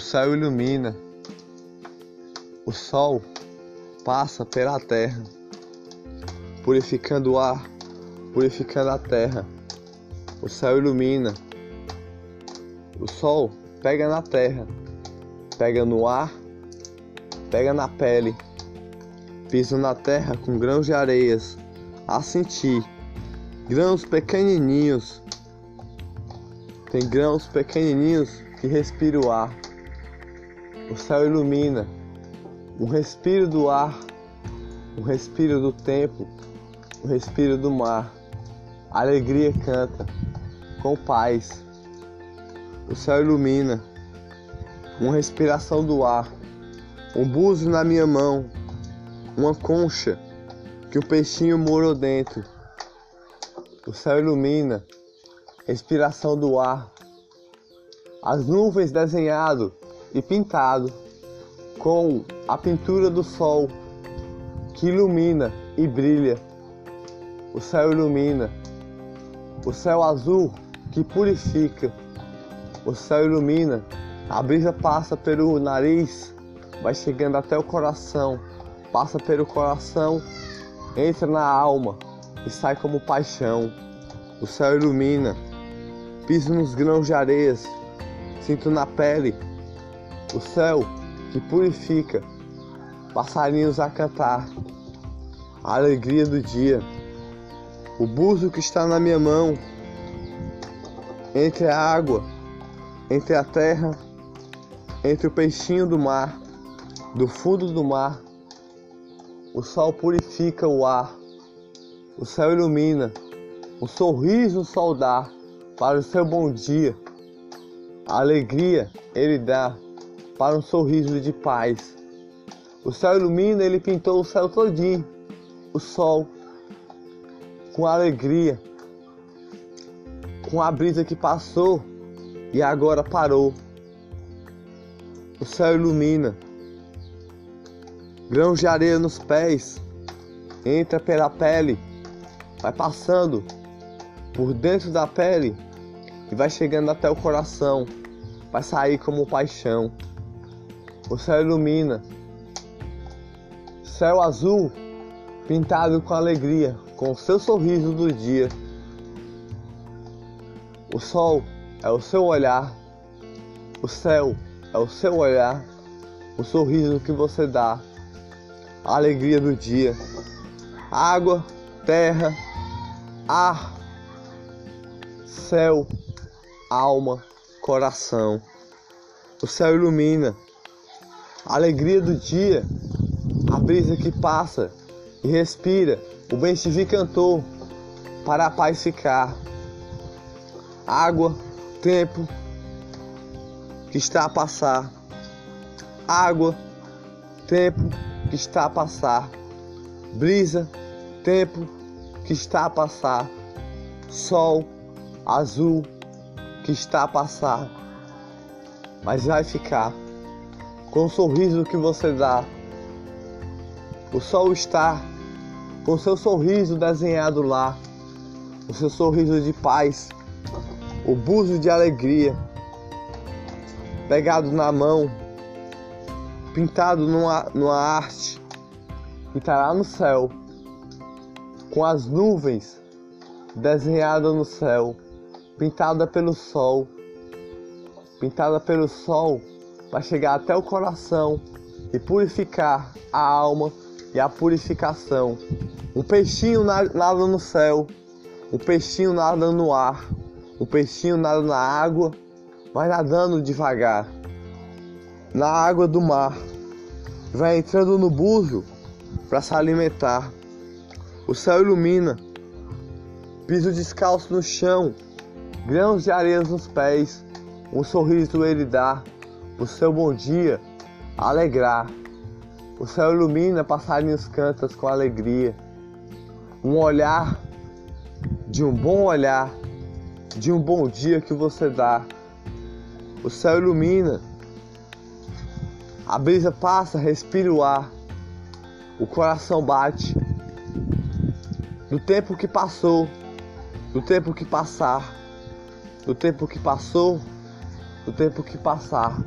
céu ilumina, o sol passa pela terra, purificando o ar, purificando a terra. O céu ilumina, o sol pega na terra, pega no ar, pega na pele, pisa na terra com grãos de areias, a sentir grãos pequenininhos. Tem grãos pequenininhos que respiram o ar. O céu ilumina, o respiro do ar, o respiro do tempo, o respiro do mar. A alegria canta com paz. O céu ilumina, uma respiração do ar, um buzo na minha mão, uma concha que o peixinho morou dentro. O céu ilumina, respiração do ar, as nuvens desenhado e pintado com a pintura do sol que ilumina e brilha. O céu ilumina, o céu azul que purifica. O céu ilumina, a brisa passa pelo nariz, vai chegando até o coração, passa pelo coração, entra na alma e sai como paixão. O céu ilumina, piso nos grãos de areias, sinto na pele o céu que purifica, passarinhos a cantar, a alegria do dia, o buzo que está na minha mão, entre a água, entre a terra, entre o peixinho do mar, do fundo do mar, o sol purifica o ar, o céu ilumina, o sorriso o sol dá para o seu bom dia, a alegria ele dá para um sorriso de paz. O céu ilumina, ele pintou o céu todinho, o sol, com alegria, com a brisa que passou e agora parou. O céu ilumina, grãos de areia nos pés, entra pela pele, vai passando por dentro da pele e vai chegando até o coração, vai sair como paixão. O céu ilumina. Céu azul, pintado com alegria, com o seu sorriso do dia. O sol é o seu olhar. O céu é o seu olhar. O sorriso que você dá. A alegria do dia. Água, terra, ar, céu, alma, coração. O céu ilumina a alegria do dia, a brisa que passa e respira, o bem te cantou para a paz ficar. Água, tempo que está a passar. Água, tempo que está a passar. Brisa, tempo que está a passar. Sol azul que está a passar. Mas vai ficar com o sorriso que você dá. O sol está com seu sorriso desenhado lá, o seu sorriso de paz, o buzo de alegria, pegado na mão, pintado numa, numa arte que estará no céu, com as nuvens desenhadas no céu, pintada pelo sol, pintada pelo sol vai chegar até o coração e purificar a alma e a purificação. Um peixinho nada no céu, um peixinho nada no ar, um peixinho nada na água, vai nadando devagar. Na água do mar, vai entrando no buzo para se alimentar. O céu ilumina, piso descalço no chão, grãos de areia nos pés, um sorriso ele dá o seu bom dia alegrar. O céu ilumina, passarinhos cantas com alegria. Um olhar de um bom olhar, de um bom dia que você dá. O céu ilumina. A brisa passa, respira o ar. O coração bate. Do tempo que passou, do tempo que passar, do tempo que passou, do tempo que passar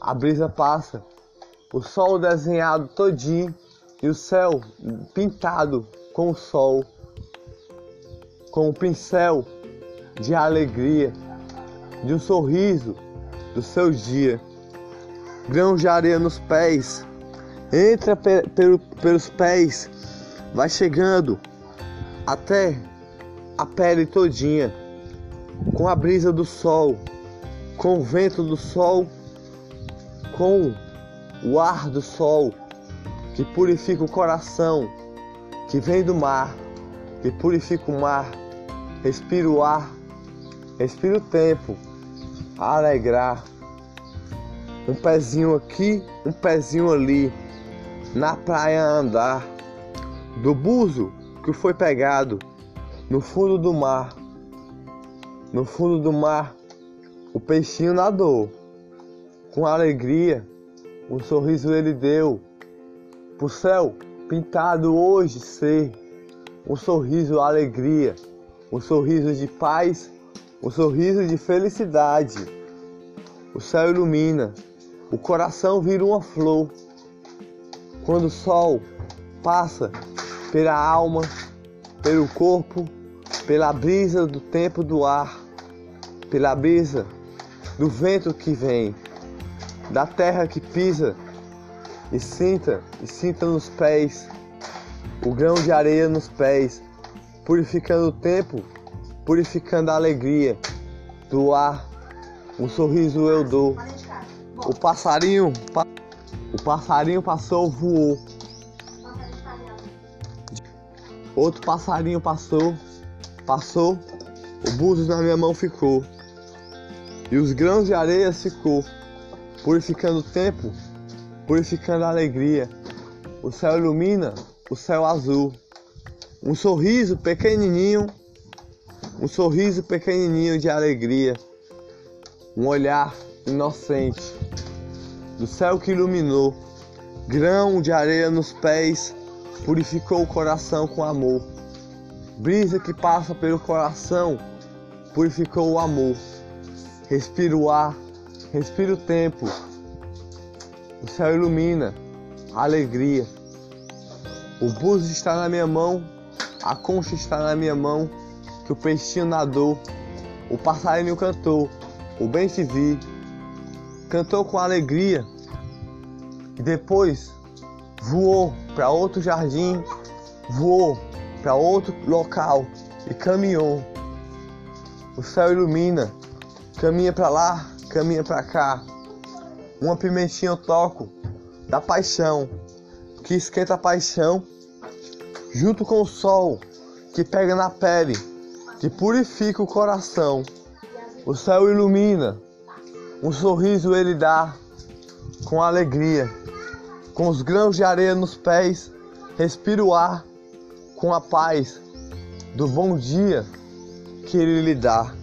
a brisa passa, o sol desenhado todinho e o céu pintado com o sol, com o pincel de alegria, de um sorriso do seu dia. Grão de areia nos pés, entra pe pelo, pelos pés, vai chegando até a pele todinha, com a brisa do sol, com o vento do sol, com o ar do sol que purifica o coração, que vem do mar, que purifica o mar, respira o ar, respira o tempo, alegrar. Um pezinho aqui, um pezinho ali, na praia andar, do buzo que foi pegado no fundo do mar. No fundo do mar, o peixinho nadou. Com alegria, um sorriso ele deu. Pro céu pintado hoje ser um sorriso alegria, um sorriso de paz, um sorriso de felicidade. O céu ilumina, o coração vira uma flor. Quando o sol passa pela alma, pelo corpo, pela brisa do tempo do ar, pela brisa do vento que vem, da terra que pisa e sinta, e sinta nos pés o grão de areia nos pés, purificando o tempo, purificando a alegria do ar. Um sorriso eu dou. O passarinho, o passarinho passou, voou. Outro passarinho passou, passou, o búzios na minha mão ficou. E os grãos de areia ficou, purificando o tempo, purificando a alegria. O céu ilumina, o céu azul. Um sorriso pequenininho, um sorriso pequenininho de alegria. Um olhar inocente do céu que iluminou. Grão de areia nos pés, purificou o coração com amor. Brisa que passa pelo coração, purificou o amor. Respira o ar, respira o tempo. O céu ilumina, a alegria. O buzo está na minha mão, a concha está na minha mão, que o peixinho nadou, o passarinho cantou, o bem te vi, cantou com alegria e depois voou para outro jardim, voou para outro local e caminhou. O céu ilumina, caminha para lá, caminha para cá. Uma pimentinha eu toco da paixão, que esquenta a paixão, junto com o sol que pega na pele, que purifica o coração. O céu ilumina, um sorriso ele dá com alegria, com os grãos de areia nos pés, respira o ar com a paz do bom dia que ele lhe dá.